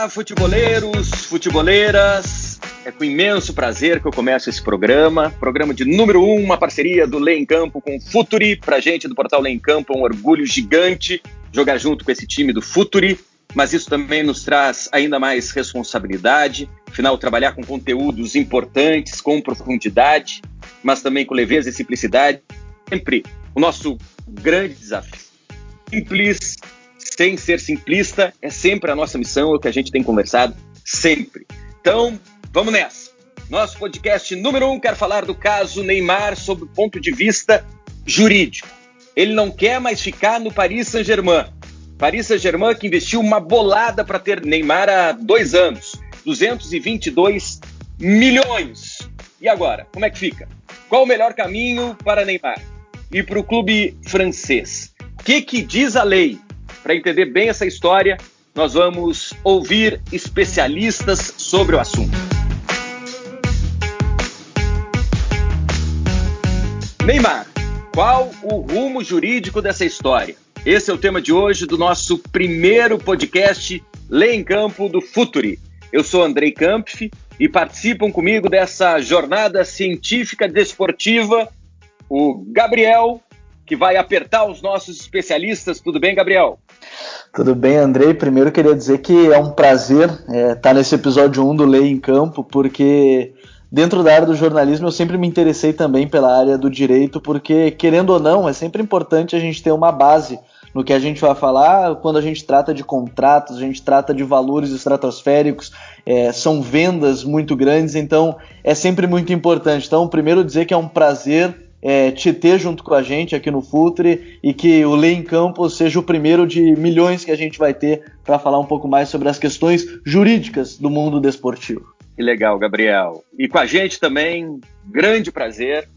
Olá, futeboleiros, futeboleiras. É com imenso prazer que eu começo esse programa. Programa de número um, uma parceria do Lei em Campo com o Futuri. Pra gente do portal Lei em Campo é um orgulho gigante jogar junto com esse time do Futuri. Mas isso também nos traz ainda mais responsabilidade. Afinal, trabalhar com conteúdos importantes, com profundidade, mas também com leveza e simplicidade. Sempre o nosso grande desafio. Simples, sem ser simplista, é sempre a nossa missão, é o que a gente tem conversado sempre. Então, vamos nessa. Nosso podcast número um quer falar do caso Neymar sob o ponto de vista jurídico. Ele não quer mais ficar no Paris Saint-Germain. Paris Saint-Germain que investiu uma bolada para ter Neymar há dois anos. 222 milhões. E agora, como é que fica? Qual o melhor caminho para Neymar? E para o clube francês? O que, que diz a lei? Para entender bem essa história, nós vamos ouvir especialistas sobre o assunto. Neymar, qual o rumo jurídico dessa história? Esse é o tema de hoje do nosso primeiro podcast Lei em Campo do Futuri. Eu sou Andrei Kampf e participam comigo dessa jornada científica desportiva o Gabriel, que vai apertar os nossos especialistas. Tudo bem, Gabriel? Tudo bem, Andrei. Primeiro queria dizer que é um prazer estar é, tá nesse episódio 1 do Lei em Campo, porque dentro da área do jornalismo eu sempre me interessei também pela área do direito, porque, querendo ou não, é sempre importante a gente ter uma base no que a gente vai falar quando a gente trata de contratos, a gente trata de valores estratosféricos, é, são vendas muito grandes, então é sempre muito importante. Então, primeiro dizer que é um prazer é, te ter junto com a gente aqui no Futre e que o Lei em Campo seja o primeiro de milhões que a gente vai ter para falar um pouco mais sobre as questões jurídicas do mundo desportivo. Que legal, Gabriel. E com a gente também, grande prazer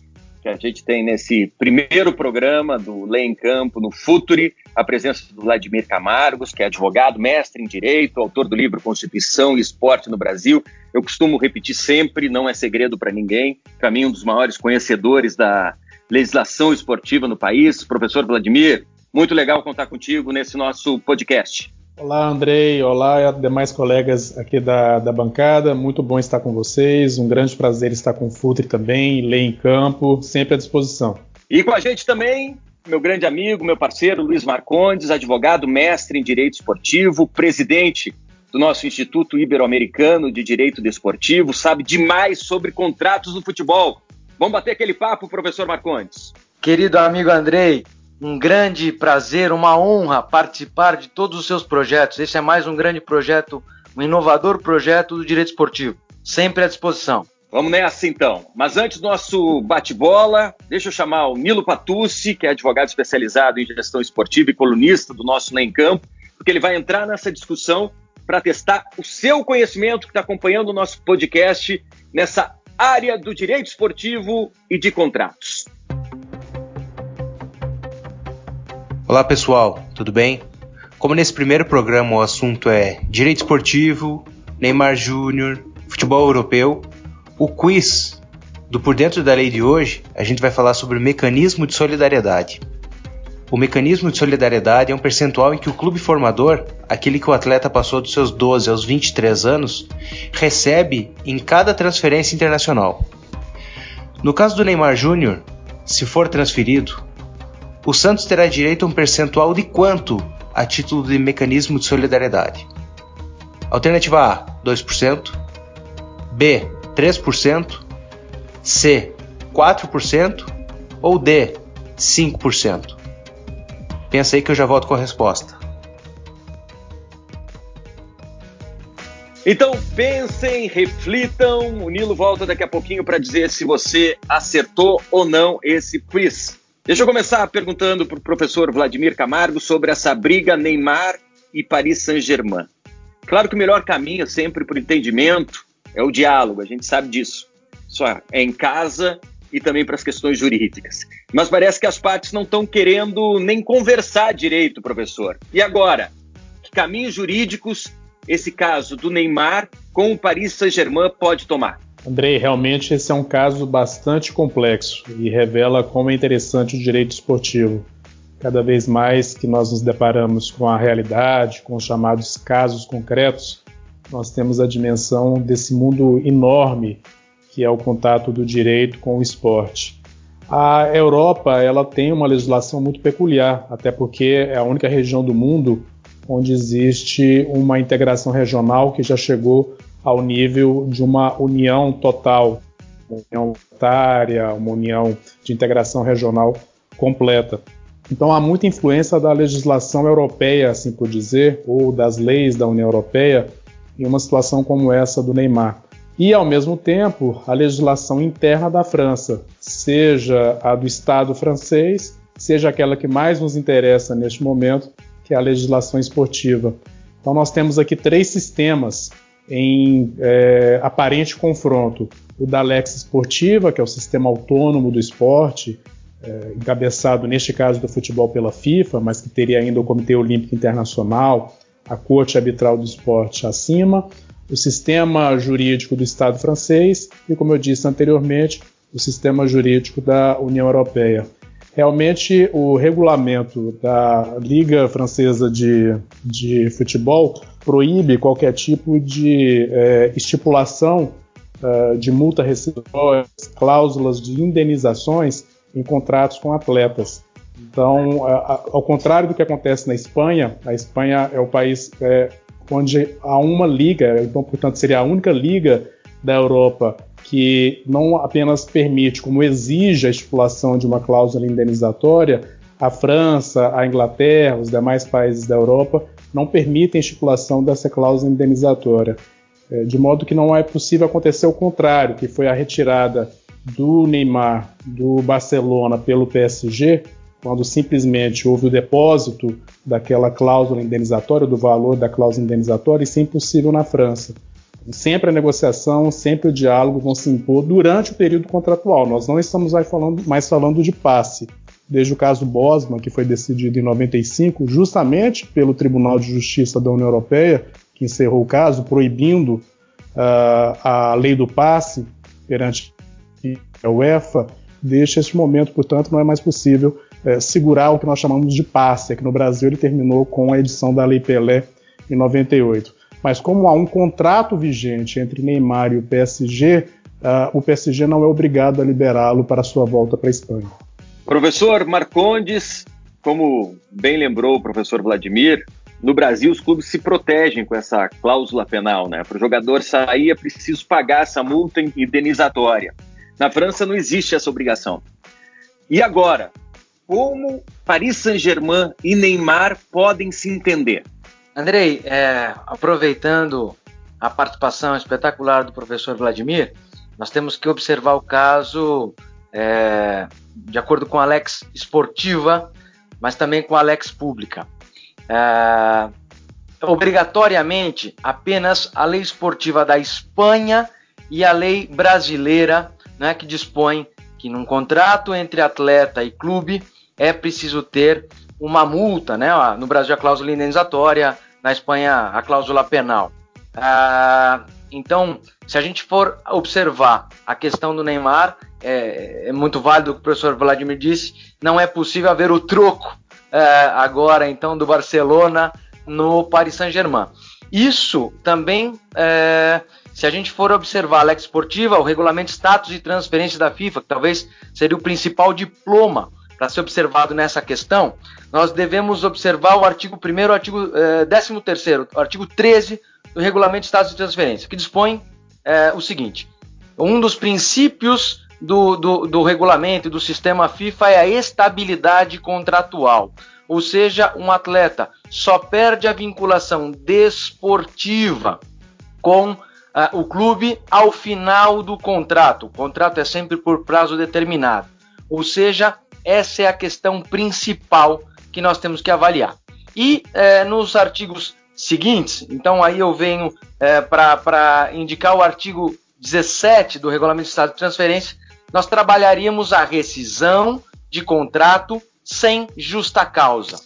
que a gente tem nesse primeiro programa do Lei em Campo no Futuri, a presença do Vladimir Camargos, que é advogado, mestre em Direito, autor do livro Constituição e Esporte no Brasil. Eu costumo repetir sempre, não é segredo para ninguém, para mim um dos maiores conhecedores da legislação esportiva no país. Professor Vladimir, muito legal contar contigo nesse nosso podcast. Olá, Andrei. Olá, demais colegas aqui da, da bancada. Muito bom estar com vocês. Um grande prazer estar com o Futre também, Lei em Campo, sempre à disposição. E com a gente também, meu grande amigo, meu parceiro Luiz Marcondes, advogado, mestre em Direito Esportivo, presidente do nosso Instituto Ibero-Americano de Direito Desportivo, sabe demais sobre contratos no futebol. Vamos bater aquele papo, professor Marcondes. Querido amigo Andrei, um grande prazer, uma honra participar de todos os seus projetos. Esse é mais um grande projeto, um inovador projeto do direito esportivo. Sempre à disposição. Vamos nessa então. Mas antes do nosso bate-bola, deixa eu chamar o Nilo Patucci, que é advogado especializado em gestão esportiva e colunista do nosso Nem Campo, porque ele vai entrar nessa discussão para testar o seu conhecimento que está acompanhando o nosso podcast nessa área do direito esportivo e de contratos. Olá pessoal, tudo bem? Como nesse primeiro programa o assunto é direito esportivo, Neymar Júnior, futebol europeu, o quiz do Por Dentro da Lei de hoje a gente vai falar sobre o mecanismo de solidariedade. O mecanismo de solidariedade é um percentual em que o clube formador, aquele que o atleta passou dos seus 12 aos 23 anos, recebe em cada transferência internacional. No caso do Neymar Júnior, se for transferido, o Santos terá direito a um percentual de quanto a título de mecanismo de solidariedade? Alternativa A, 2%, B, 3%, C, 4% ou D, 5%? Pensa aí que eu já volto com a resposta. Então pensem, reflitam. O Nilo volta daqui a pouquinho para dizer se você acertou ou não esse quiz. Deixa eu começar perguntando para o professor Vladimir Camargo sobre essa briga Neymar e Paris Saint-Germain. Claro que o melhor caminho sempre para o entendimento é o diálogo, a gente sabe disso. Só é em casa e também para as questões jurídicas. Mas parece que as partes não estão querendo nem conversar direito, professor. E agora? Que caminhos jurídicos esse caso do Neymar com o Paris Saint-Germain pode tomar? Andrei, realmente esse é um caso bastante complexo e revela como é interessante o direito esportivo. Cada vez mais que nós nos deparamos com a realidade, com os chamados casos concretos, nós temos a dimensão desse mundo enorme que é o contato do direito com o esporte. A Europa ela tem uma legislação muito peculiar, até porque é a única região do mundo onde existe uma integração regional que já chegou ao nível de uma união total, uma união monetária, uma união de integração regional completa. Então há muita influência da legislação europeia, assim por dizer, ou das leis da União Europeia em uma situação como essa do Neymar. E, ao mesmo tempo, a legislação interna da França, seja a do Estado francês, seja aquela que mais nos interessa neste momento, que é a legislação esportiva. Então, nós temos aqui três sistemas em é, aparente confronto: o da Lex Esportiva, que é o sistema autônomo do esporte, é, encabeçado neste caso do futebol pela FIFA, mas que teria ainda o Comitê Olímpico Internacional, a Corte Arbitral do Esporte acima, o sistema jurídico do Estado francês e, como eu disse anteriormente, o sistema jurídico da União Europeia. Realmente, o regulamento da Liga Francesa de, de Futebol proíbe qualquer tipo de é, estipulação é, de multa rescisória, cláusulas de indenizações em contratos com atletas. Então, ao contrário do que acontece na Espanha, a Espanha é o país é, onde há uma liga, então, portanto, seria a única liga da Europa que não apenas permite, como exige a estipulação de uma cláusula indenizatória, a França, a Inglaterra, os demais países da Europa não permitem a estipulação dessa cláusula indenizatória. É, de modo que não é possível acontecer o contrário, que foi a retirada do Neymar do Barcelona pelo PSG, quando simplesmente houve o depósito daquela cláusula indenizatória, do valor da cláusula indenizatória, isso é impossível na França. Sempre a negociação, sempre o diálogo vão se impor durante o período contratual. Nós não estamos mais falando, mais falando de passe. Desde o caso Bosman, que foi decidido em 95, justamente pelo Tribunal de Justiça da União Europeia, que encerrou o caso, proibindo uh, a lei do passe perante a UEFA, desde esse momento, portanto, não é mais possível é, segurar o que nós chamamos de passe, que no Brasil ele terminou com a edição da Lei Pelé em 98. Mas como há um contrato vigente entre Neymar e o PSG, uh, ah, o PSG não é obrigado a liberá-lo para sua volta para a Espanha. Professor Marcondes, como bem lembrou o professor Vladimir, no Brasil os clubes se protegem com essa cláusula penal, né? Para o jogador sair é preciso pagar essa multa indenizatória. Na França não existe essa obrigação. E agora, como Paris Saint-Germain e Neymar podem se entender? Andrei, é, aproveitando a participação espetacular do professor Vladimir, nós temos que observar o caso é, de acordo com a Alex esportiva, mas também com a Alex pública. É, obrigatoriamente, apenas a lei esportiva da Espanha e a lei brasileira, né, que dispõe que num contrato entre atleta e clube é preciso ter uma multa, né? No Brasil a cláusula indenizatória, na Espanha a cláusula penal. Ah, então, se a gente for observar a questão do Neymar, é, é, muito válido o que o professor Vladimir disse, não é possível haver o troco é, agora então do Barcelona no Paris Saint-Germain. Isso também, é, se a gente for observar a Lex Esportiva, o regulamento status de transferência da FIFA, que talvez seria o principal diploma para ser observado nessa questão, nós devemos observar o artigo 1 o artigo eh, 13 o artigo 13 do Regulamento de Estados de Transferência, que dispõe eh, o seguinte, um dos princípios do, do, do regulamento e do sistema FIFA é a estabilidade contratual, ou seja, um atleta só perde a vinculação desportiva com uh, o clube ao final do contrato. O contrato é sempre por prazo determinado. Ou seja, essa é a questão principal que nós temos que avaliar. E é, nos artigos seguintes, então aí eu venho é, para indicar o artigo 17 do Regulamento de Estado de Transferência, nós trabalharíamos a rescisão de contrato sem justa causa.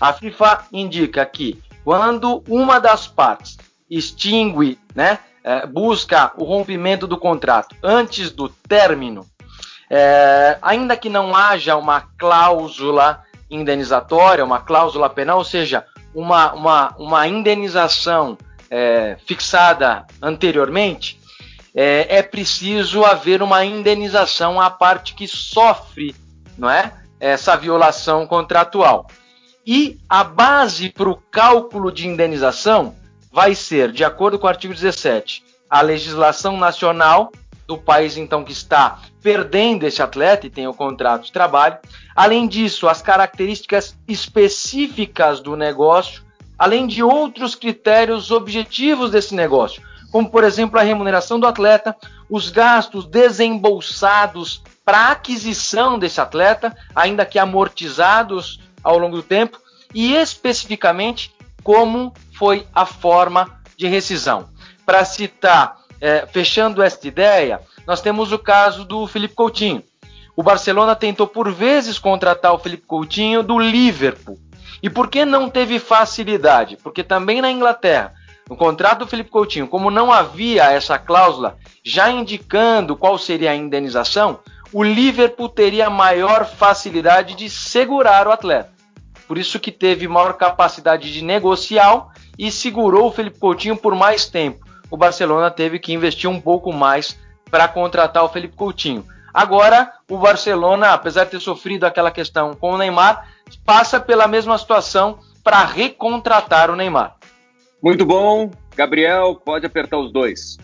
A FIFA indica que quando uma das partes extingue, né, é, busca o rompimento do contrato antes do término é, ainda que não haja uma cláusula indenizatória, uma cláusula penal, ou seja, uma, uma, uma indenização é, fixada anteriormente, é, é, preciso haver uma indenização à parte que sofre não é, essa violação contratual. E a base para o cálculo de indenização vai ser, de acordo com o artigo 17, a legislação nacional do país então que está perdendo esse atleta e tem o contrato de trabalho. Além disso, as características específicas do negócio, além de outros critérios objetivos desse negócio, como por exemplo a remuneração do atleta, os gastos desembolsados para aquisição desse atleta, ainda que amortizados ao longo do tempo, e especificamente como foi a forma de rescisão. Para citar, é, fechando esta ideia, nós temos o caso do Felipe Coutinho. O Barcelona tentou por vezes contratar o Felipe Coutinho do Liverpool. E por que não teve facilidade? Porque também na Inglaterra, no contrato do Felipe Coutinho, como não havia essa cláusula já indicando qual seria a indenização, o Liverpool teria maior facilidade de segurar o atleta. Por isso que teve maior capacidade de negociar e segurou o Felipe Coutinho por mais tempo. O Barcelona teve que investir um pouco mais para contratar o Felipe Coutinho. Agora, o Barcelona, apesar de ter sofrido aquela questão com o Neymar, passa pela mesma situação para recontratar o Neymar. Muito bom. Gabriel, pode apertar os dois.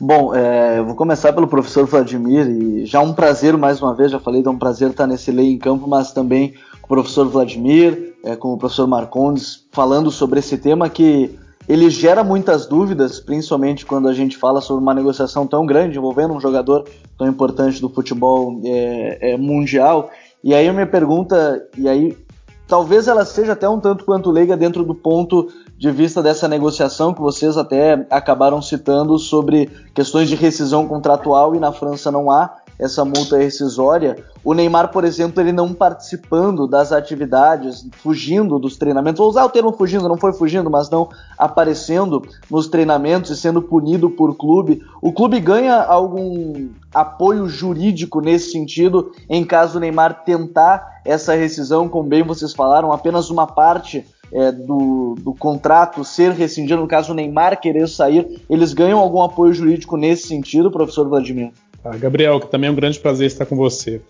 Bom, é, eu vou começar pelo professor Vladimir e já um prazer mais uma vez, já falei, é um prazer estar nesse lei em campo, mas também com o professor Vladimir, é, com o professor Marcondes, falando sobre esse tema que ele gera muitas dúvidas, principalmente quando a gente fala sobre uma negociação tão grande envolvendo um jogador tão importante do futebol é, é, mundial. E aí minha pergunta, e aí talvez ela seja até um tanto quanto leiga dentro do ponto de vista dessa negociação que vocês até acabaram citando sobre questões de rescisão contratual e na França não há essa multa rescisória. O Neymar, por exemplo, ele não participando das atividades, fugindo dos treinamentos, vou usar o termo fugindo, não foi fugindo, mas não aparecendo nos treinamentos e sendo punido por clube. O clube ganha algum apoio jurídico nesse sentido em caso o Neymar tentar essa rescisão, como bem vocês falaram, apenas uma parte é, do, do, contrato ser rescindido, no caso o Neymar querer sair, eles ganham algum apoio jurídico nesse sentido, professor Vladimir? Tá, Gabriel, que também é um grande prazer estar com você.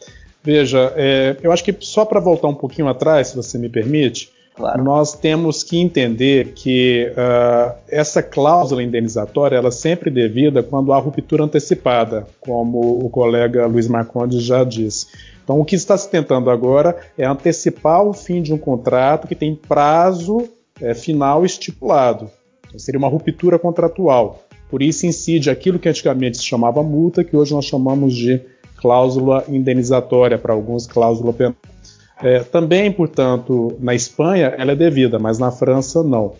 Veja, é, eu acho que só para voltar um pouquinho atrás, se você me permite, claro. nós temos que entender que uh, essa cláusula indenizatória ela é sempre devida quando há ruptura antecipada, como o colega Luiz Marcondes já disse. Então, o que está se tentando agora é antecipar o fim de um contrato que tem prazo é, final estipulado. Então, seria uma ruptura contratual. Por isso incide aquilo que antigamente se chamava multa, que hoje nós chamamos de cláusula indenizatória, para alguns cláusula penal. É, também, portanto, na Espanha ela é devida, mas na França não.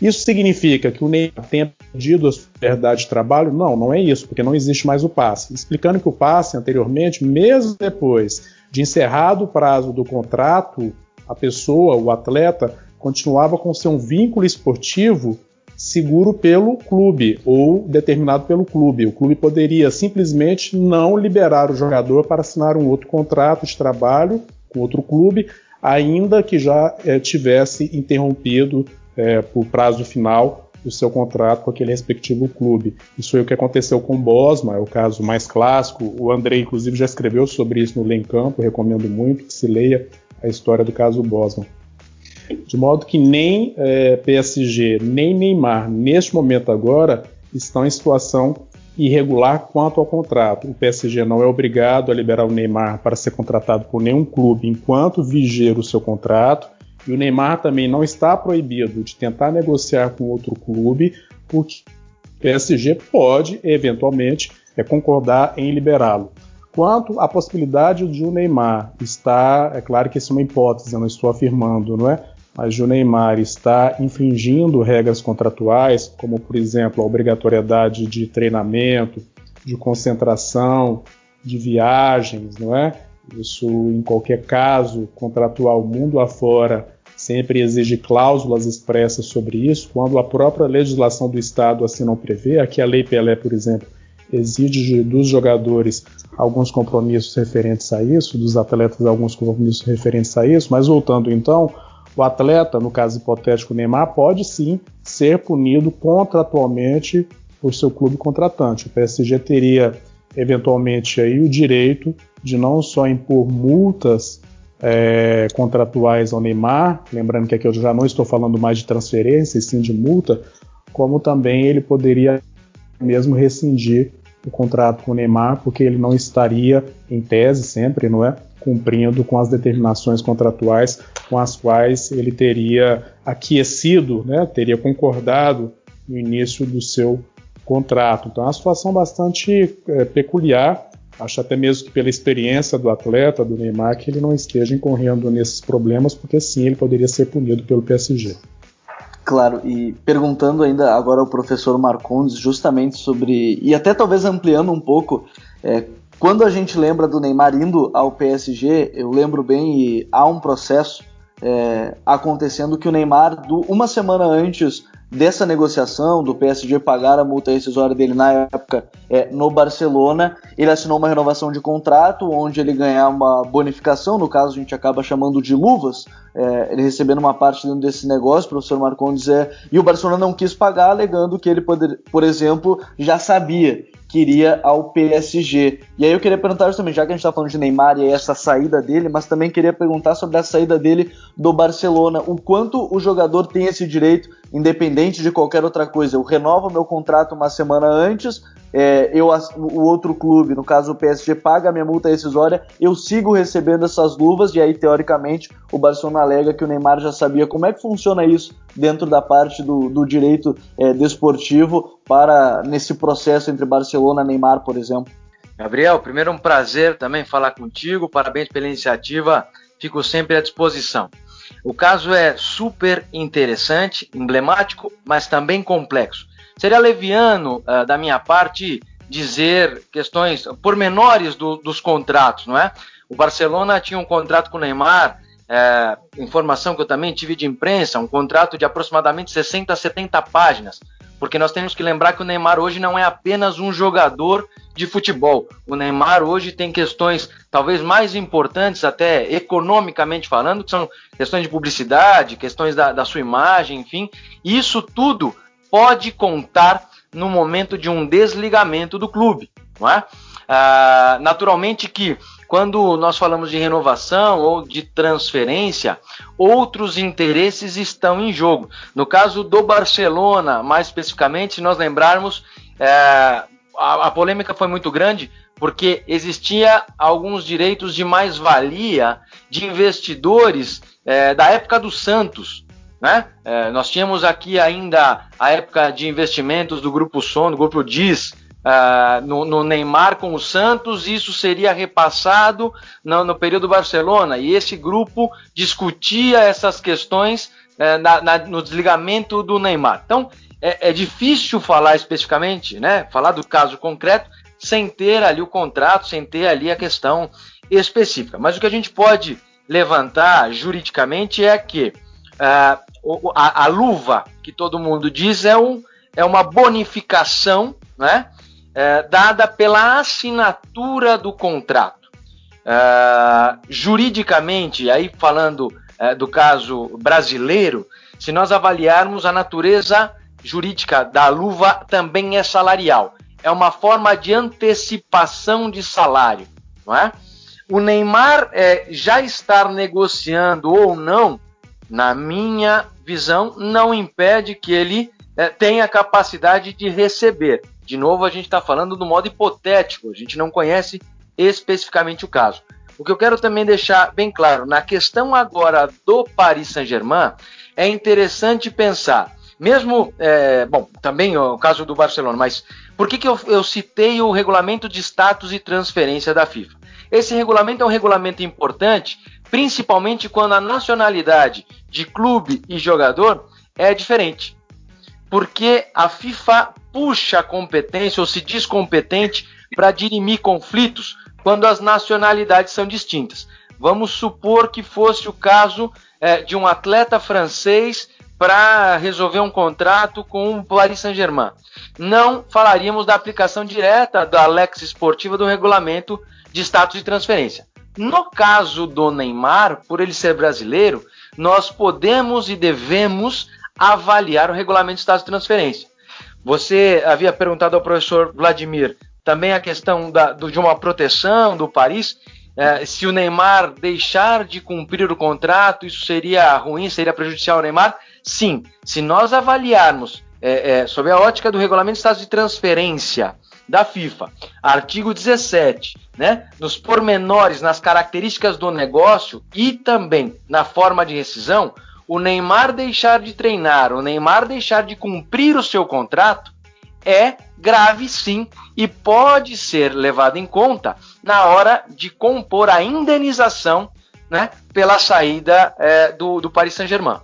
Isso significa que o Neymar tenha perdido a sua liberdade de trabalho? Não, não é isso, porque não existe mais o passe. Explicando que o passe anteriormente, mesmo depois de encerrado o prazo do contrato, a pessoa, o atleta, continuava com seu vínculo esportivo seguro pelo clube ou determinado pelo clube. O clube poderia simplesmente não liberar o jogador para assinar um outro contrato de trabalho com outro clube, ainda que já é, tivesse interrompido é, por prazo final o seu contrato com aquele respectivo clube. Isso foi o que aconteceu com o Bosma, é o caso mais clássico. O André, inclusive, já escreveu sobre isso no Lem Campo, recomendo muito que se leia a história do caso Bosma. De modo que nem é, PSG, nem Neymar, neste momento agora, estão em situação irregular quanto ao contrato. O PSG não é obrigado a liberar o Neymar para ser contratado por nenhum clube enquanto vigiar o seu contrato. E o Neymar também não está proibido de tentar negociar com outro clube, porque o PSG pode, eventualmente, é, concordar em liberá-lo. Quanto à possibilidade de o Neymar estar, é claro que isso é uma hipótese, eu não estou afirmando, não é? Mas o Neymar está infringindo regras contratuais, como por exemplo a obrigatoriedade de treinamento, de concentração, de viagens, não é? Isso em qualquer caso contratual mundo afora sempre exige cláusulas expressas sobre isso, quando a própria legislação do Estado assim não prevê. Aqui a Lei Pelé, por exemplo, exige dos jogadores alguns compromissos referentes a isso, dos atletas alguns compromissos referentes a isso, mas voltando então, o atleta, no caso hipotético Neymar, pode sim ser punido contratualmente por seu clube contratante. O PSG teria eventualmente aí o direito de não só impor multas é, contratuais ao Neymar, lembrando que aqui eu já não estou falando mais de transferência, e sim de multa, como também ele poderia mesmo rescindir o contrato com o Neymar, porque ele não estaria, em tese sempre, não é, cumprindo com as determinações contratuais com as quais ele teria aquecido, né, teria concordado no início do seu contrato. Então é uma situação bastante é, peculiar. Acho até mesmo que pela experiência do atleta, do Neymar, que ele não esteja incorrendo nesses problemas, porque sim, ele poderia ser punido pelo PSG. Claro, e perguntando ainda agora ao professor Marcondes justamente sobre, e até talvez ampliando um pouco, é, quando a gente lembra do Neymar indo ao PSG, eu lembro bem e há um processo é, acontecendo que o Neymar, do, uma semana antes dessa negociação do PSG pagar a multa rescisória dele na época é, no Barcelona, ele assinou uma renovação de contrato onde ele ganhar uma bonificação, no caso a gente acaba chamando de luvas, é, ele recebendo uma parte dentro desse negócio, o professor Marcondes é, e o Barcelona não quis pagar, alegando que ele, poder, por exemplo, já sabia que iria ao PSG. E aí eu queria perguntar também, já que a gente está falando de Neymar e essa saída dele, mas também queria perguntar sobre a saída dele do Barcelona, o quanto o jogador tem esse direito, independente de qualquer outra coisa. Eu renovo meu contrato uma semana antes, é, eu, o outro clube, no caso o PSG, paga a minha multa rescisória, eu sigo recebendo essas luvas, e aí, teoricamente, o Barcelona alega que o Neymar já sabia como é que funciona isso dentro da parte do, do direito é, desportivo para nesse processo entre Barcelona e Neymar, por exemplo. Gabriel, primeiro um prazer também falar contigo, parabéns pela iniciativa, fico sempre à disposição. O caso é super interessante, emblemático, mas também complexo. Seria leviano uh, da minha parte dizer questões pormenores do, dos contratos, não é? O Barcelona tinha um contrato com o Neymar, é, informação que eu também tive de imprensa, um contrato de aproximadamente 60 a 70 páginas, porque nós temos que lembrar que o Neymar hoje não é apenas um jogador de futebol. O Neymar hoje tem questões talvez mais importantes, até economicamente falando, que são questões de publicidade, questões da, da sua imagem, enfim. Isso tudo pode contar no momento de um desligamento do clube. Não é? Ah, naturalmente que quando nós falamos de renovação ou de transferência, outros interesses estão em jogo. No caso do Barcelona, mais especificamente, se nós lembrarmos, é, a, a polêmica foi muito grande porque existia alguns direitos de mais-valia de investidores é, da época do Santos. Né? É, nós tínhamos aqui ainda a época de investimentos do Grupo Som, do Grupo Diz, uh, no, no, Neymar com o Santos, isso seria repassado no, no, período Barcelona, e esse grupo discutia essas questões uh, na, na, no desligamento do Neymar. Então, é, é, difícil falar especificamente, né, falar do caso concreto, sem ter ali o contrato, sem ter ali a questão específica. Mas o que a gente pode levantar juridicamente é que uh, a, a, luva que todo mundo diz é, um, é uma bonificação né, é, dada pela assinatura do contrato. Uh, juridicamente, aí falando uh, do caso brasileiro, se nós avaliarmos a natureza jurídica da luva, também é salarial. É uma forma de antecipação de salário, não é? O Neymar é, já estar negociando ou não, na minha visão, não impede que ele é, tenha capacidade de receber. De novo, a gente está falando do modo hipotético, a gente não conhece especificamente o caso. O que eu quero também deixar bem claro, na questão agora do Paris Saint-Germain, é interessante pensar, mesmo, é, bom, também o caso do Barcelona, mas por que, que eu, eu citei o regulamento de status e transferência da FIFA? Esse regulamento é um regulamento importante, principalmente quando a nacionalidade de clube e jogador é diferente. Porque a FIFA puxa a competência ou se diz competente para dirimir conflitos quando as nacionalidades são distintas. Vamos supor que fosse o caso é, de um atleta francês para resolver um contrato com o Paris Saint-Germain. Não falaríamos da aplicação direta da Lex Esportiva do regulamento de status de transferência. No caso do Neymar, por ele ser brasileiro, nós podemos e devemos avaliar o regulamento de estado de transferência. Você havia perguntado ao professor Vladimir também a questão da, do, de uma proteção do Paris. É, se o Neymar deixar de cumprir o contrato, isso seria ruim, seria prejudicial ao Neymar? Sim. Se nós avaliarmos é, é, sob a ótica do regulamento de estado de transferência da FIFA, artigo 17, né, nos pormenores, nas características do negócio e também na forma de rescisão, o Neymar deixar de treinar, o Neymar deixar de cumprir o seu contrato é grave sim e pode ser levado em conta na hora de compor a indenização né, pela saída é, do, do Paris Saint-Germain.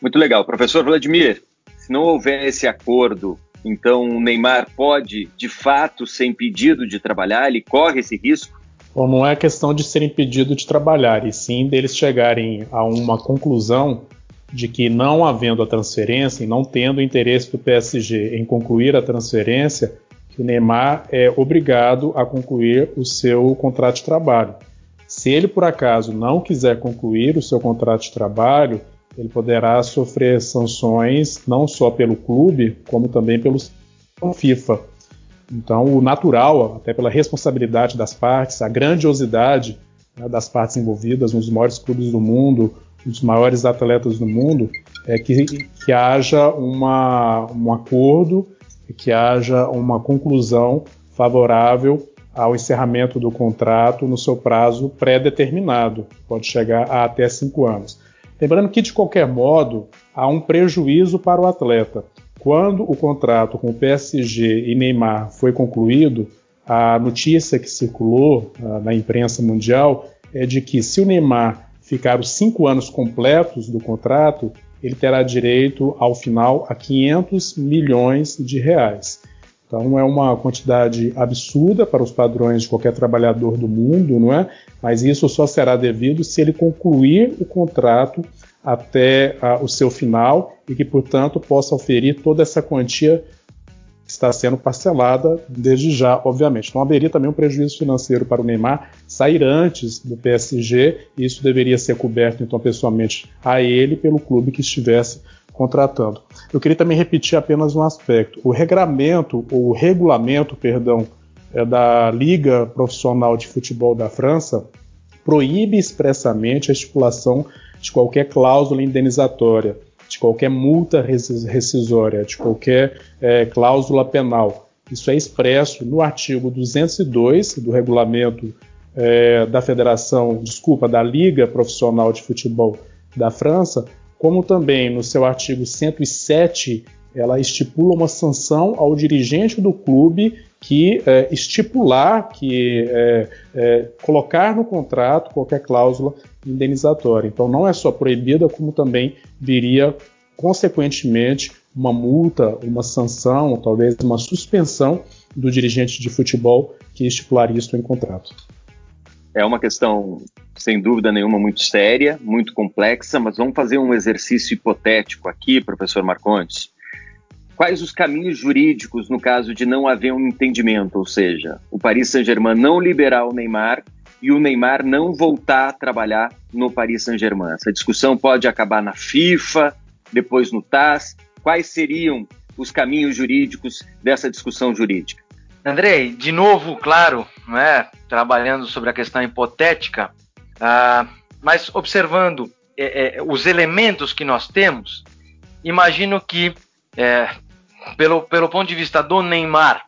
Muito legal. Professor Vladimir, se não houver esse acordo, então o Neymar pode de fato ser impedido de trabalhar? Ele corre esse risco? Bom, não é questão de ser impedido de trabalhar, e sim deles chegarem a uma conclusão de que não havendo a transferência e não tendo interesse do PSG em concluir a transferência, que o Neymar é obrigado a concluir o seu contrato de trabalho. Se ele por acaso não quiser concluir o seu contrato de trabalho, ele poderá sofrer sanções não só pelo clube, como também pelo FIFA. Então, o natural, até pela responsabilidade das partes, a grandiosidade né, das partes envolvidas, nos maiores clubes do mundo, dos maiores atletas do mundo, é que, que haja uma, um acordo, que haja uma conclusão favorável ao encerramento do contrato no seu prazo pré-determinado, pode chegar a até cinco anos. Lembrando que, de qualquer modo, há um prejuízo para o atleta. Quando o contrato com o PSG e Neymar foi concluído, a notícia que circulou uh, na imprensa mundial é de que se o Neymar ficar os cinco anos completos do contrato, ele terá direito, ao final, a 500 milhões de reais. Então é uma quantidade absurda para os padrões de qualquer trabalhador do mundo, não é? Mas isso só será devido se ele concluir o contrato até uh, o seu final e que, portanto, possa oferir toda essa quantia está sendo parcelada desde já, obviamente. Não haveria também um prejuízo financeiro para o Neymar sair antes do PSG, e isso deveria ser coberto, então, pessoalmente a ele pelo clube que estivesse contratando. Eu queria também repetir apenas um aspecto. O regramento, ou regulamento, perdão, é da Liga Profissional de Futebol da França proíbe expressamente a estipulação de qualquer cláusula indenizatória de qualquer multa rescisória, de qualquer é, cláusula penal. Isso é expresso no artigo 202 do regulamento é, da Federação, desculpa, da Liga Profissional de Futebol da França, como também no seu artigo 107 ela estipula uma sanção ao dirigente do clube que é, estipular, que é, é, colocar no contrato qualquer cláusula indenizatória. Então não é só proibida, como também viria consequentemente uma multa, uma sanção, talvez uma suspensão do dirigente de futebol que estipular isso em contrato. É uma questão, sem dúvida nenhuma, muito séria, muito complexa, mas vamos fazer um exercício hipotético aqui, professor Marcondes quais os caminhos jurídicos no caso de não haver um entendimento, ou seja, o Paris Saint-Germain não liberar o Neymar e o Neymar não voltar a trabalhar no Paris Saint-Germain. Essa discussão pode acabar na FIFA, depois no TAS. Quais seriam os caminhos jurídicos dessa discussão jurídica? Andrei, de novo, claro, não é? trabalhando sobre a questão hipotética, uh, mas observando é, é, os elementos que nós temos, imagino que é, pelo, pelo ponto de vista do Neymar,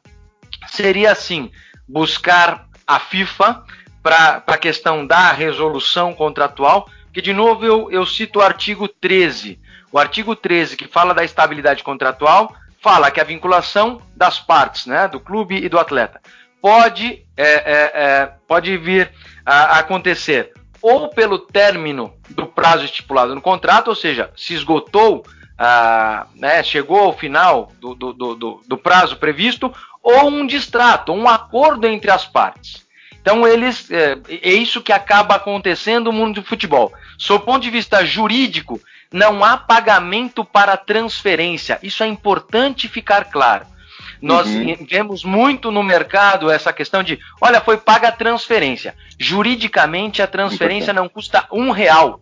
seria assim: buscar a FIFA para a questão da resolução contratual, que de novo eu, eu cito o artigo 13. O artigo 13, que fala da estabilidade contratual, fala que a vinculação das partes, né, do clube e do atleta, pode, é, é, é, pode vir a acontecer ou pelo término do prazo estipulado no contrato, ou seja, se esgotou ah, né, chegou ao final do, do, do, do, prazo previsto, ou um distrato, um acordo entre as partes. Então, eles é, é isso que acaba acontecendo no mundo do futebol. Sob o ponto de vista jurídico, não há pagamento para transferência. Isso é importante ficar claro. Nós uhum. vemos muito no mercado essa questão de, olha, foi paga a transferência. Juridicamente, a transferência não custa um real.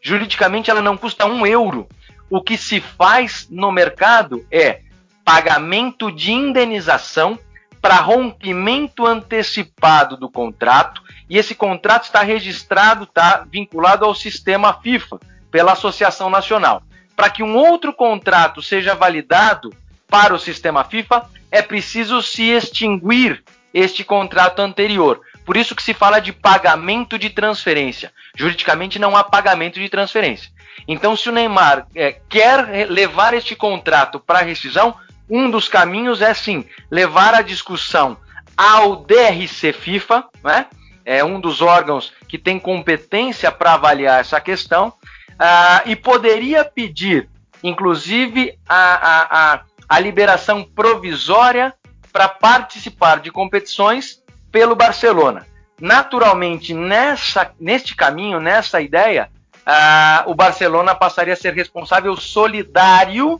Juridicamente, ela não custa um euro. O que se faz no mercado é pagamento de indenização para rompimento antecipado do contrato e esse contrato está registrado, está vinculado ao sistema FIFA pela Associação Nacional. Para que um outro contrato seja validado para o sistema FIFA, é preciso se extinguir este contrato anterior. Por isso que se fala de pagamento de transferência. Juridicamente não há pagamento de transferência. Então, se o Neymar é, quer levar este contrato para rescisão, um dos caminhos é sim levar a discussão ao DRC FIFA, né? é um dos órgãos que tem competência para avaliar essa questão, uh, e poderia pedir, inclusive, a, a, a, a liberação provisória para participar de competições pelo Barcelona. Naturalmente, nessa, neste caminho, nessa ideia, uh, o Barcelona passaria a ser responsável solidário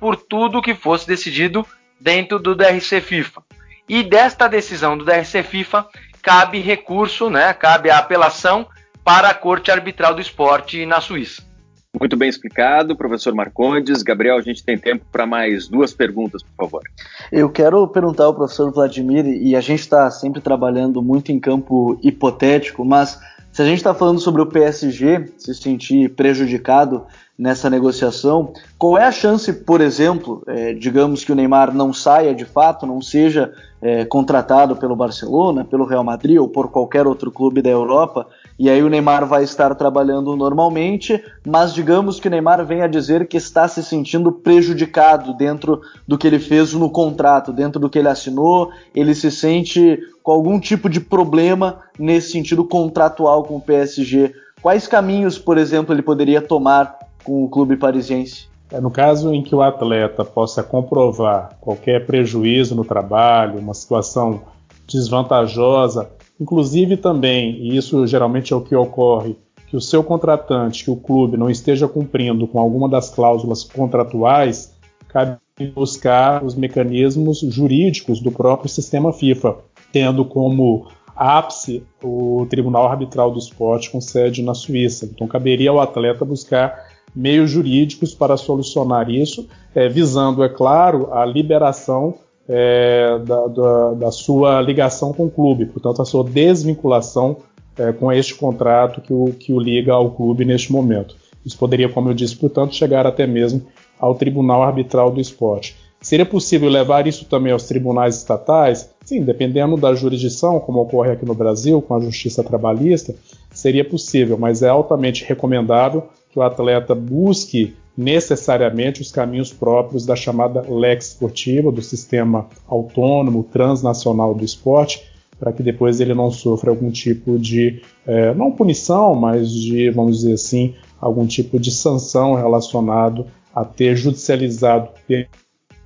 por tudo que fosse decidido dentro do DRC FIFA. E desta decisão do DRC FIFA cabe recurso, né, cabe a apelação para a Corte Arbitral do Esporte na Suíça. Muito bem explicado, professor Marcondes. Gabriel, a gente tem tempo para mais duas perguntas, por favor. Eu quero perguntar ao professor Vladimir, e a gente está sempre trabalhando muito em campo hipotético, mas se a gente está falando sobre o PSG se sentir prejudicado nessa negociação. Qual é a chance, por exemplo, é, digamos que o Neymar não saia de fato, não seja é, contratado pelo Barcelona, pelo Real Madrid ou por qualquer outro clube da Europa, e aí o Neymar vai estar trabalhando normalmente, mas digamos que o Neymar venha dizer que está se sentindo prejudicado dentro do que ele fez no contrato, dentro do que ele assinou, ele se sente com algum tipo de problema nesse sentido contratual com o PSG. Quais caminhos, por exemplo, ele poderia tomar com o clube parisiense? É, no caso em que o atleta possa comprovar qualquer prejuízo no trabalho, uma situação desvantajosa, inclusive também, e isso geralmente é o que ocorre, que o seu contratante, que o clube não esteja cumprindo com alguma das cláusulas contratuais, cabe buscar os mecanismos jurídicos do próprio sistema FIFA, tendo como ápice o Tribunal Arbitral do Esporte com sede na Suíça. Então caberia ao atleta buscar meios jurídicos para solucionar isso, é, visando, é claro, a liberação é, da, da, da, sua ligação com o clube, portanto, a sua desvinculação é, com este contrato que o, que o liga ao clube neste momento. Isso poderia, como eu disse, portanto, chegar até mesmo ao Tribunal Arbitral do Esporte. Seria possível levar isso também aos tribunais estatais? Sim, dependendo da jurisdição, como ocorre aqui no Brasil com a Justiça Trabalhista, seria possível, mas é altamente recomendável que o atleta busque necessariamente os caminhos próprios da chamada lex esportiva, do sistema autônomo transnacional do esporte, para que depois ele não sofra algum tipo de, é, não punição, mas de, vamos dizer assim, algum tipo de sanção relacionado a ter judicializado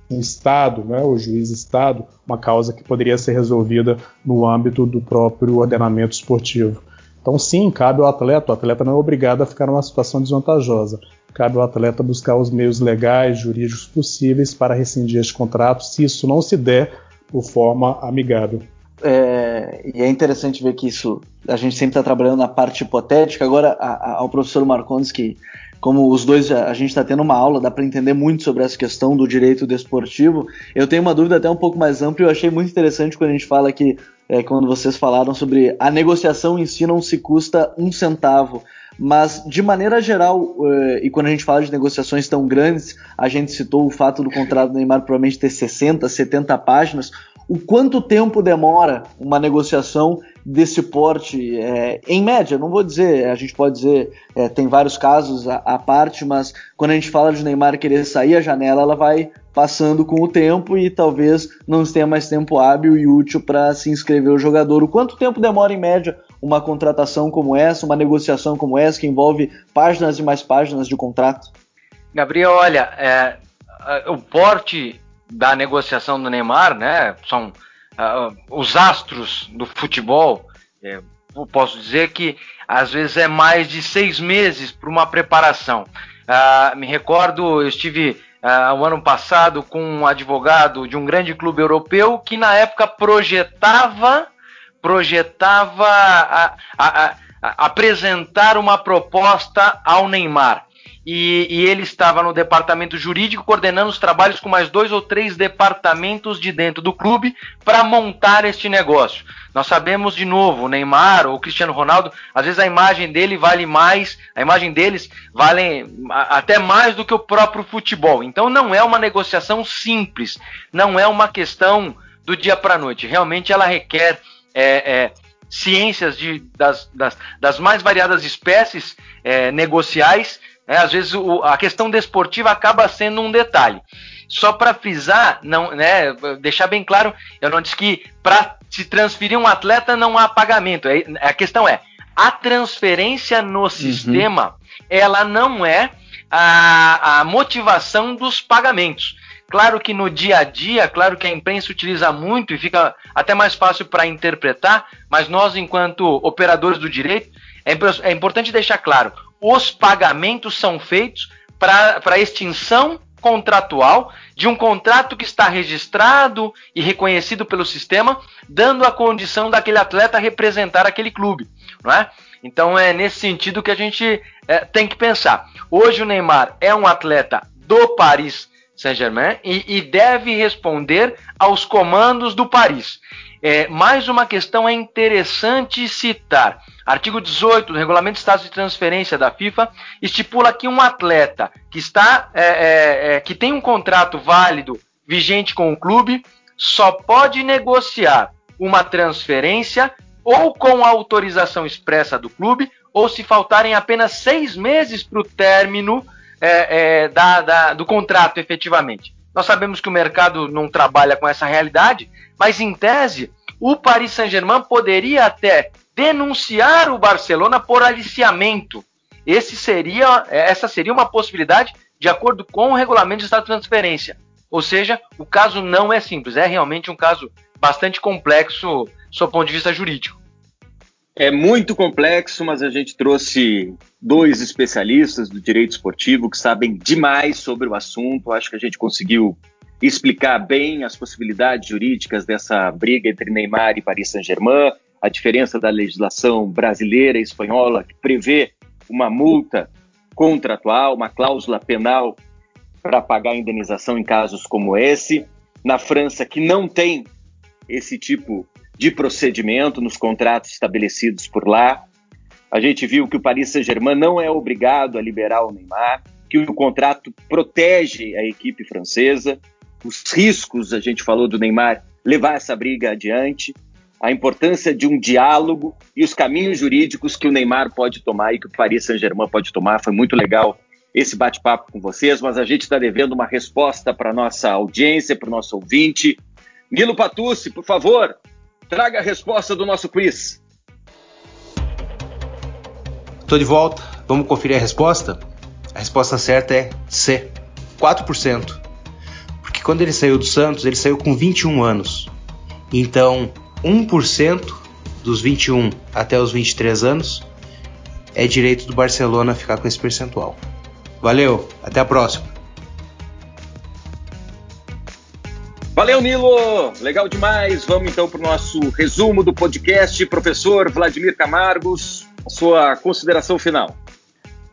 o Estado, né, o juiz Estado, uma causa que poderia ser resolvida no âmbito do próprio ordenamento esportivo. Então, sim, cabe ao atleta, o atleta não é obrigado a ficar numa situação desvantajosa. Cabe ao atleta buscar os meios legais, jurídicos possíveis para rescindir este contrato, se isso não se der por forma amigável. É, e é interessante ver que isso a gente sempre está trabalhando na parte hipotética. Agora, a, a, ao professor Marcondes, que como os dois a, a gente está tendo uma aula, dá para entender muito sobre essa questão do direito desportivo. Eu tenho uma dúvida até um pouco mais ampla e eu achei muito interessante quando a gente fala que é, quando vocês falaram sobre a negociação em si não se custa um centavo. Mas, de maneira geral, é, e quando a gente fala de negociações tão grandes, a gente citou o fato do contrato do Neymar provavelmente ter 60, 70 páginas. O quanto tempo demora uma negociação desse porte, é, em média, não vou dizer, a gente pode dizer, é, tem vários casos à parte, mas quando a gente fala de Neymar querer sair a janela, ela vai passando com o tempo e talvez não tenha mais tempo hábil e útil para se inscrever o jogador. O quanto tempo demora em média uma contratação como essa, uma negociação como essa, que envolve páginas e mais páginas de contrato? Gabriel, olha, é, o porte da negociação do Neymar, né, são uh, os astros do futebol. É, eu posso dizer que às vezes é mais de seis meses para uma preparação. Uh, me recordo, eu estive uh, o ano passado com um advogado de um grande clube europeu que na época projetava projetava a, a, a, apresentar uma proposta ao Neymar. E, e, ele estava no departamento jurídico coordenando os trabalhos com mais dois ou três departamentos de dentro do clube para montar este negócio. Nós sabemos de novo, o Neymar ou o Cristiano Ronaldo, às vezes a imagem dele vale mais, a imagem deles vale até mais do que o próprio futebol. Então não é uma negociação simples, não é uma questão do dia para a noite. Realmente ela requer é, é, ciências de, das, das, das, mais variadas espécies é, negociais é, às vezes o, a questão desportiva acaba sendo um detalhe. Só para frisar, não, né, deixar bem claro, eu não disse que para se transferir um atleta não há pagamento. É, a questão é, a transferência no uhum. sistema, ela não é a, a motivação dos pagamentos. Claro que no dia a dia, claro que a imprensa utiliza muito e fica até mais fácil para interpretar, mas nós, enquanto operadores do direito, é, é importante deixar claro: os pagamentos são feitos para extinção contratual de um contrato que está registrado e reconhecido pelo sistema, dando a condição daquele atleta representar aquele clube, não é? Então é nesse sentido que a gente é, tem que pensar. Hoje o Neymar é um atleta do Paris Saint-Germain e, e, deve responder aos comandos do Paris. É, mais uma questão é interessante citar. Artigo 18 do Regulamento de Status de Transferência da FIFA estipula que um atleta que está é, é, é, que tem um contrato válido vigente com o clube só pode negociar uma transferência ou com a autorização expressa do clube ou se faltarem apenas seis meses para o término é, é, da, da, do contrato efetivamente. Nós sabemos que o mercado não trabalha com essa realidade, mas em tese, o Paris Saint-Germain poderia até denunciar o Barcelona por aliciamento. Esse seria, essa seria uma possibilidade de acordo com o regulamento de estado de transferência. Ou seja, o caso não é simples, é realmente um caso bastante complexo sob ponto de vista jurídico. É muito complexo, mas a gente trouxe dois especialistas do direito esportivo que sabem demais sobre o assunto. Acho que a gente conseguiu explicar bem as possibilidades jurídicas dessa briga entre Neymar e Paris Saint-Germain, a diferença da legislação brasileira e espanhola, que prevê uma multa contratual, uma cláusula penal para pagar indenização em casos como esse. Na França, que não tem esse tipo de procedimento nos contratos estabelecidos por lá. A gente viu que o Paris Saint-Germain não é obrigado a liberar o Neymar, que o contrato protege a equipe francesa, os riscos, a gente falou do Neymar levar essa briga adiante, a importância de um diálogo e os caminhos jurídicos que o Neymar pode tomar e que o Paris Saint-Germain pode tomar. Foi muito legal esse bate-papo com vocês, mas a gente está devendo uma resposta para nossa audiência, para o nosso ouvinte. Nilo Patucci, por favor, Traga a resposta do nosso quiz. Tô de volta. Vamos conferir a resposta? A resposta certa é C, 4%. Porque quando ele saiu do Santos, ele saiu com 21 anos. Então, 1% dos 21 até os 23 anos é direito do Barcelona ficar com esse percentual. Valeu, até a próxima. Valeu, Nilo! Legal demais. Vamos então para o nosso resumo do podcast. Professor Vladimir Camargos, sua consideração final.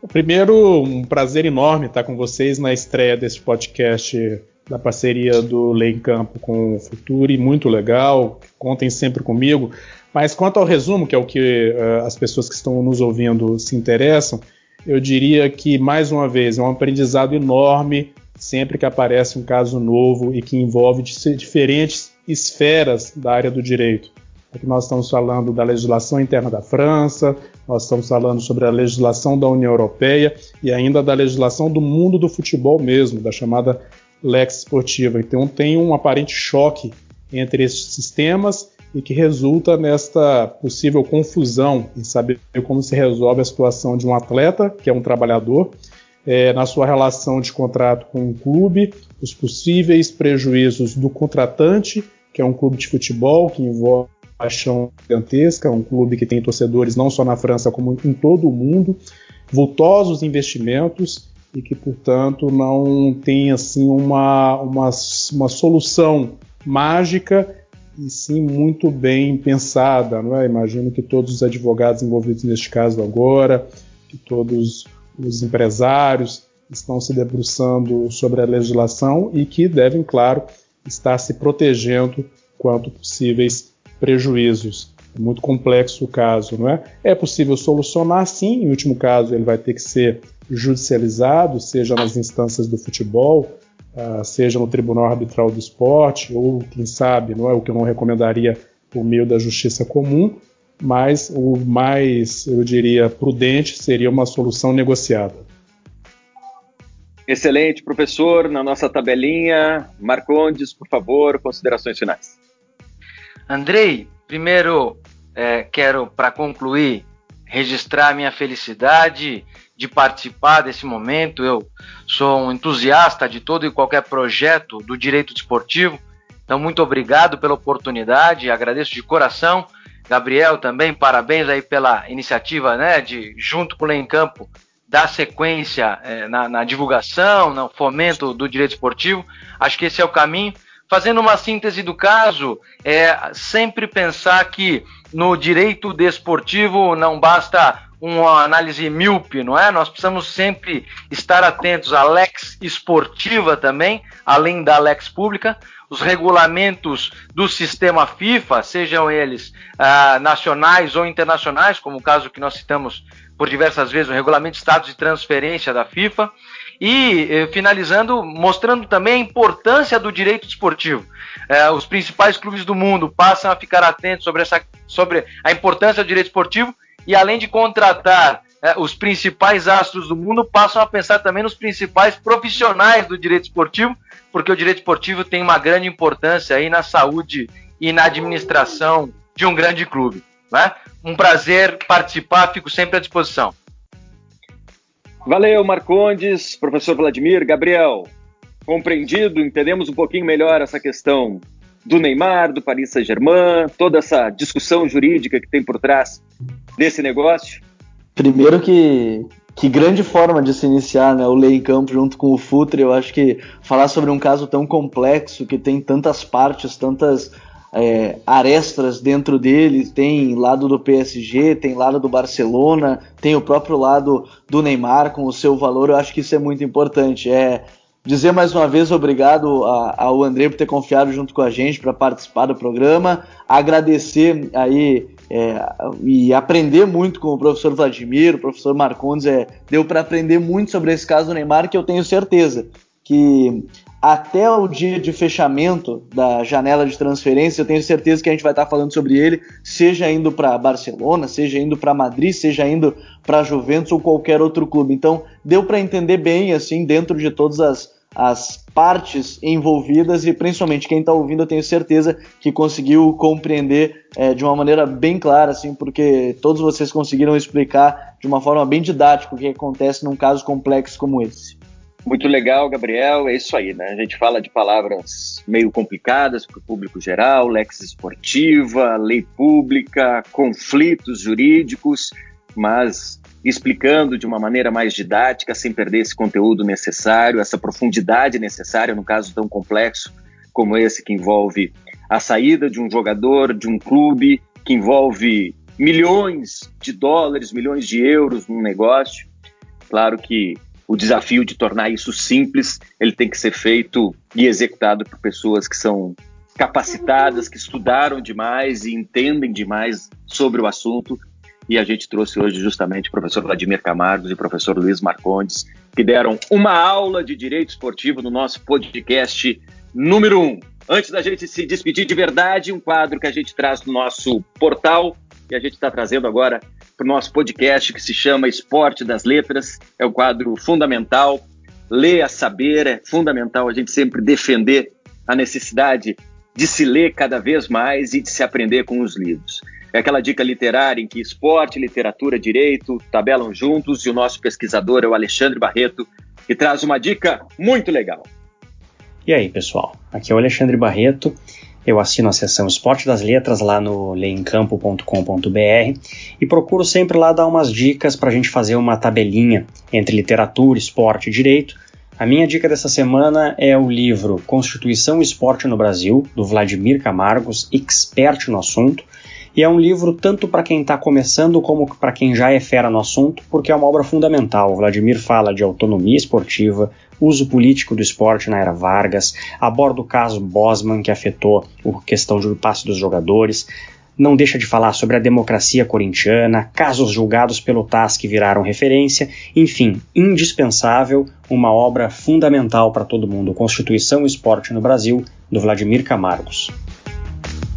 Primeiro, um prazer enorme estar com vocês na estreia desse podcast da parceria do Lei em Campo com o Futuri, muito legal. Contem sempre comigo. Mas quanto ao resumo, que é o que uh, as pessoas que estão nos ouvindo se interessam, eu diria que, mais uma vez, é um aprendizado enorme sempre que aparece um caso novo e que envolve diferentes esferas da área do direito. Aqui nós estamos falando da legislação interna da França, nós estamos falando sobre a legislação da União Europeia e ainda da legislação do mundo do futebol mesmo, da chamada lex esportiva. Então tem um aparente choque entre esses sistemas e que resulta nesta possível confusão em saber como se resolve a situação de um atleta, que é um trabalhador, é, na sua relação de contrato com o clube, os possíveis prejuízos do contratante, que é um clube de futebol que envolve paixão gigantesca, um clube que tem torcedores não só na França como em todo o mundo, vultosos investimentos e que, portanto, não tem assim uma, uma, uma solução mágica e sim muito bem pensada, não é? Imagino que todos os advogados envolvidos neste caso agora, que todos os empresários estão se debruçando sobre a legislação e que devem, claro, estar se protegendo quanto possíveis prejuízos. É muito complexo o caso, não é? É possível solucionar, sim. Em último caso, ele vai ter que ser judicializado, seja nas instâncias do futebol, uh, seja no Tribunal Arbitral do Esporte, ou quem sabe, não é o que eu não recomendaria por meio da justiça comum, mas o mais, eu diria, prudente seria uma solução negociada. Excelente, professor. Na nossa tabelinha, Marcondes, por favor, considerações finais. Andrei, primeiro é, quero, para concluir, registrar minha felicidade de participar desse momento. Eu sou um entusiasta de todo e qualquer projeto do direito desportivo. Então, muito obrigado pela oportunidade, agradeço de coração. Gabriel também, parabéns aí pela iniciativa, né, de junto com o Lei Campo dar sequência é, na, na, divulgação, no fomento do direito esportivo. Acho que esse é o caminho. Fazendo uma síntese do caso, é sempre pensar que no direito desportivo não basta uma análise míope, não é? Nós precisamos sempre estar atentos à lex esportiva também, além da lex pública, os regulamentos do sistema FIFA, sejam eles ah, nacionais ou internacionais, como o caso que nós citamos por diversas vezes, o regulamento de status de transferência da FIFA, e eh, finalizando, mostrando também a importância do direito esportivo. Eh, os principais clubes do mundo passam a ficar atentos sobre, essa, sobre a importância do direito esportivo e além de contratar eh, os principais astros do mundo, passam a pensar também nos principais profissionais do direito esportivo, porque o direito esportivo tem uma grande importância aí na saúde e na administração de um grande clube. Né? Um prazer participar, fico sempre à disposição. Valeu, Marcondes, professor Vladimir, Gabriel. Compreendido, entendemos um pouquinho melhor essa questão do Neymar, do Paris Saint-Germain, toda essa discussão jurídica que tem por trás desse negócio? Primeiro que que grande forma de se iniciar né, o Lei em Campo junto com o Futre. Eu acho que falar sobre um caso tão complexo, que tem tantas partes, tantas é, arestas dentro dele, tem lado do PSG, tem lado do Barcelona, tem o próprio lado do Neymar com o seu valor, eu acho que isso é muito importante. É dizer mais uma vez obrigado a, ao André por ter confiado junto com a gente para participar do programa, agradecer aí é, e aprender muito com o professor Vladimir, o professor Marcondes, é, deu para aprender muito sobre esse caso do Neymar que eu tenho certeza que até o dia de fechamento da janela de transferência, eu tenho certeza que a gente vai estar falando sobre ele, seja indo para Barcelona, seja indo para Madrid, seja indo para Juventus ou qualquer outro clube. Então, deu para entender bem, assim, dentro de todas as, as partes envolvidas e principalmente quem está ouvindo, eu tenho certeza que conseguiu compreender é, de uma maneira bem clara, assim, porque todos vocês conseguiram explicar de uma forma bem didática o que acontece num caso complexo como esse. Muito legal, Gabriel. É isso aí, né? A gente fala de palavras meio complicadas para o público geral, lex esportiva, lei pública, conflitos jurídicos, mas explicando de uma maneira mais didática, sem perder esse conteúdo necessário, essa profundidade necessária no caso tão complexo como esse que envolve a saída de um jogador, de um clube, que envolve milhões de dólares, milhões de euros num negócio. Claro que o desafio de tornar isso simples, ele tem que ser feito e executado por pessoas que são capacitadas, que estudaram demais e entendem demais sobre o assunto. E a gente trouxe hoje justamente o professor Vladimir Camargos e o professor Luiz Marcondes, que deram uma aula de direito esportivo no nosso podcast número 1. Um. Antes da gente se despedir de verdade, um quadro que a gente traz no nosso portal e a gente está trazendo agora para o nosso podcast que se chama Esporte das Letras. É um quadro fundamental. Ler a saber é fundamental a gente sempre defender a necessidade de se ler cada vez mais e de se aprender com os livros. É aquela dica literária em que esporte, literatura, direito tabelam juntos e o nosso pesquisador é o Alexandre Barreto, que traz uma dica muito legal. E aí, pessoal? Aqui é o Alexandre Barreto Eu assino a seção Esporte das Letras lá no leemcampo.com.br e procuro sempre lá dar umas dicas para a gente fazer uma tabelinha entre literatura, esporte e direito. A minha dica dessa semana é o livro Constituição e Esporte no Brasil, do Vladimir Camargos, expert no assunto. E é um livro tanto para quem está começando como para quem já é fera no assunto, porque é uma obra fundamental. O Vladimir fala de autonomia esportiva, uso político do esporte na era Vargas, aborda o caso Bosman, que afetou a questão do passe dos jogadores, não deixa de falar sobre a democracia corintiana, casos julgados pelo TAS que viraram referência, enfim, indispensável, uma obra fundamental para todo mundo, Constituição e Esporte no Brasil, do Vladimir Camargos.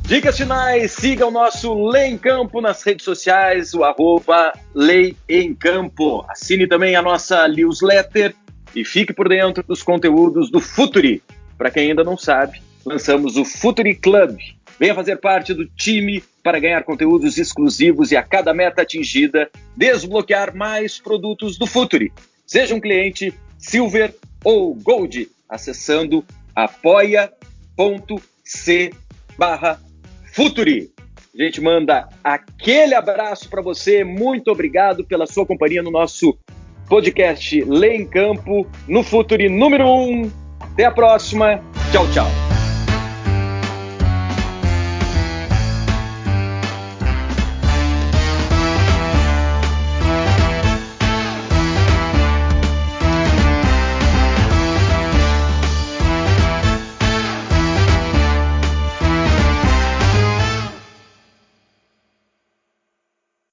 Dicas finais, siga o nosso Lei em Campo nas redes sociais, o arroba Lei em Campo. Assine também a nossa newsletter e fique por dentro dos conteúdos do Futuri. Para quem ainda não sabe, lançamos o Futuri Club. Venha fazer parte do time para ganhar conteúdos exclusivos e a cada meta atingida, desbloquear mais produtos do Futuri. Seja um cliente Silver ou Gold, acessando apoia.c barra Futuri. A gente manda aquele abraço para você. Muito obrigado pela sua companhia no nosso podcast Lê em Campo, no Futuri número 1. Um. Até a próxima. Tchau, tchau.